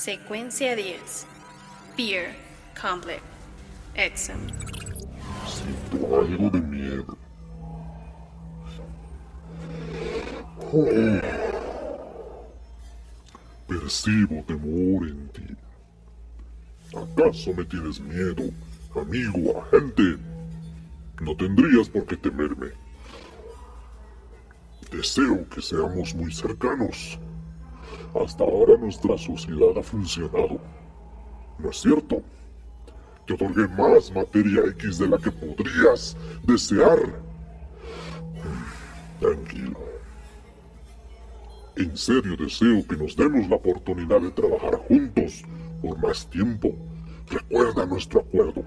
Secuencia 10. Fear, Complex, Exam. Siento algo de miedo. Percibo temor en ti. ¿Acaso me tienes miedo, amigo, agente? No tendrías por qué temerme. Deseo que seamos muy cercanos. Hasta ahora nuestra sociedad ha funcionado. ¿No es cierto? Te otorgué más materia X de la que podrías desear. Tranquilo. En serio deseo que nos demos la oportunidad de trabajar juntos por más tiempo. Recuerda nuestro acuerdo.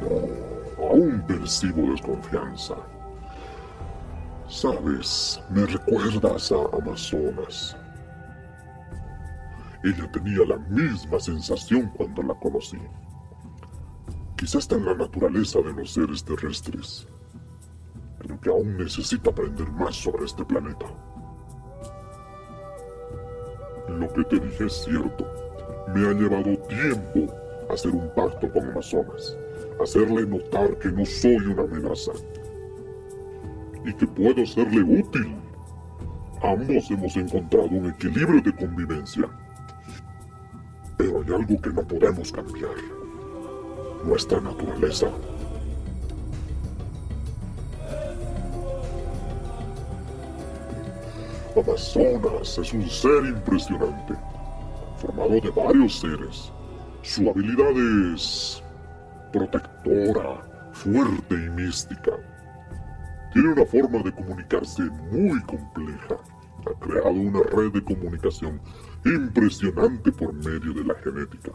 No, aún percibo desconfianza. Sabes, me recuerdas a Amazonas. Ella tenía la misma sensación cuando la conocí. Quizás está en la naturaleza de los seres terrestres, pero que aún necesita aprender más sobre este planeta. Lo que te dije es cierto. Me ha llevado tiempo hacer un pacto con Amazonas, hacerle notar que no soy una amenaza y que puedo serle útil. Ambos hemos encontrado un equilibrio de convivencia. Pero hay algo que no podemos cambiar. Nuestra naturaleza. Amazonas es un ser impresionante, formado de varios seres. Su habilidad es protectora, fuerte y mística. Tiene una forma de comunicarse muy compleja. Ha creado una red de comunicación impresionante por medio de la genética.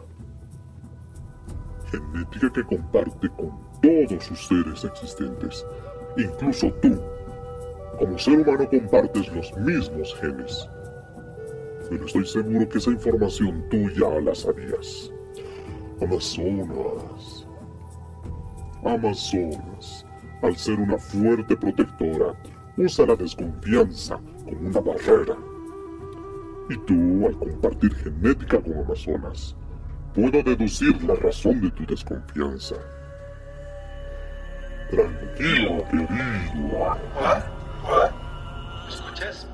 Genética que comparte con todos sus seres existentes, incluso tú. Como ser humano compartes los mismos genes. Pero estoy seguro que esa información tú ya la sabías. Amazonas. Amazonas al ser una fuerte protectora, usa la desconfianza como una barrera. Y tú, al compartir genética con Amazonas, puedo deducir la razón de tu desconfianza. Tranquilo, querido. ¿Me escuchas?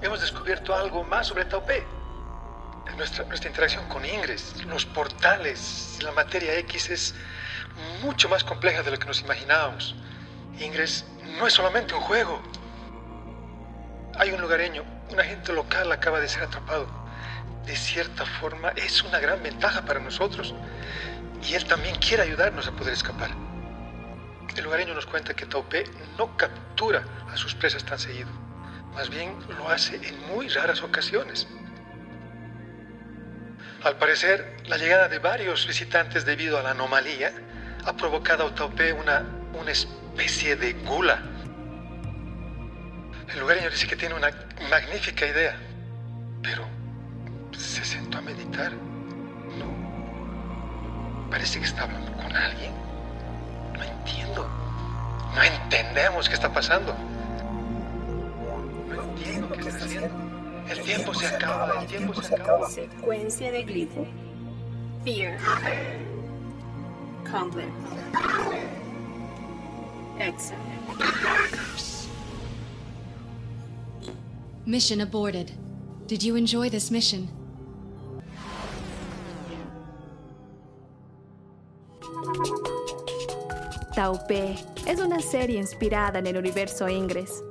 Hemos descubierto algo más sobre Taupé. Nuestra, nuestra interacción con Ingres, los portales, la materia X es mucho más compleja de lo que nos imaginábamos. Ingres no es solamente un juego. Hay un lugareño, un agente local acaba de ser atrapado. De cierta forma es una gran ventaja para nosotros. Y él también quiere ayudarnos a poder escapar. El lugareño nos cuenta que Taupé no captura a sus presas tan seguido. Más bien lo hace en muy raras ocasiones. Al parecer, la llegada de varios visitantes debido a la anomalía ha provocado a Taupé una, una especie de gula. El lugareño dice que tiene una magnífica idea, pero se sentó a meditar. No. Parece que está hablando con alguien. No entiendo. No entendemos qué está pasando. El tiempo se acaba, el tiempo se acaba. Secuencia de glifo. Fear. Complex. Exam. Mission aborted. Did you enjoy this mission? Taupé es una serie inspirada en el universo Ingres.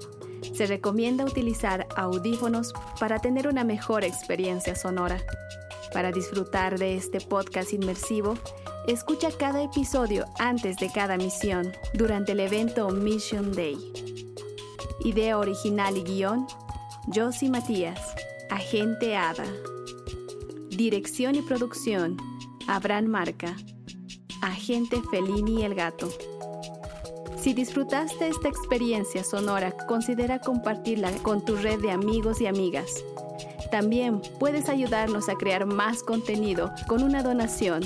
Se recomienda utilizar audífonos para tener una mejor experiencia sonora. Para disfrutar de este podcast inmersivo, escucha cada episodio antes de cada misión durante el evento Mission Day. Idea original y guion, Josie Matías, Agente Ada. Dirección y producción, Abraham Marca, Agente Felini el Gato. Si disfrutaste esta experiencia sonora, considera compartirla con tu red de amigos y amigas. También puedes ayudarnos a crear más contenido con una donación.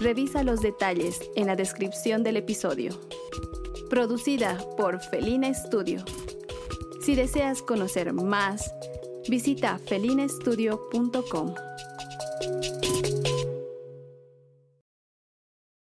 Revisa los detalles en la descripción del episodio. producida por Felina Studio. Si deseas conocer más, visita felinestudio.com.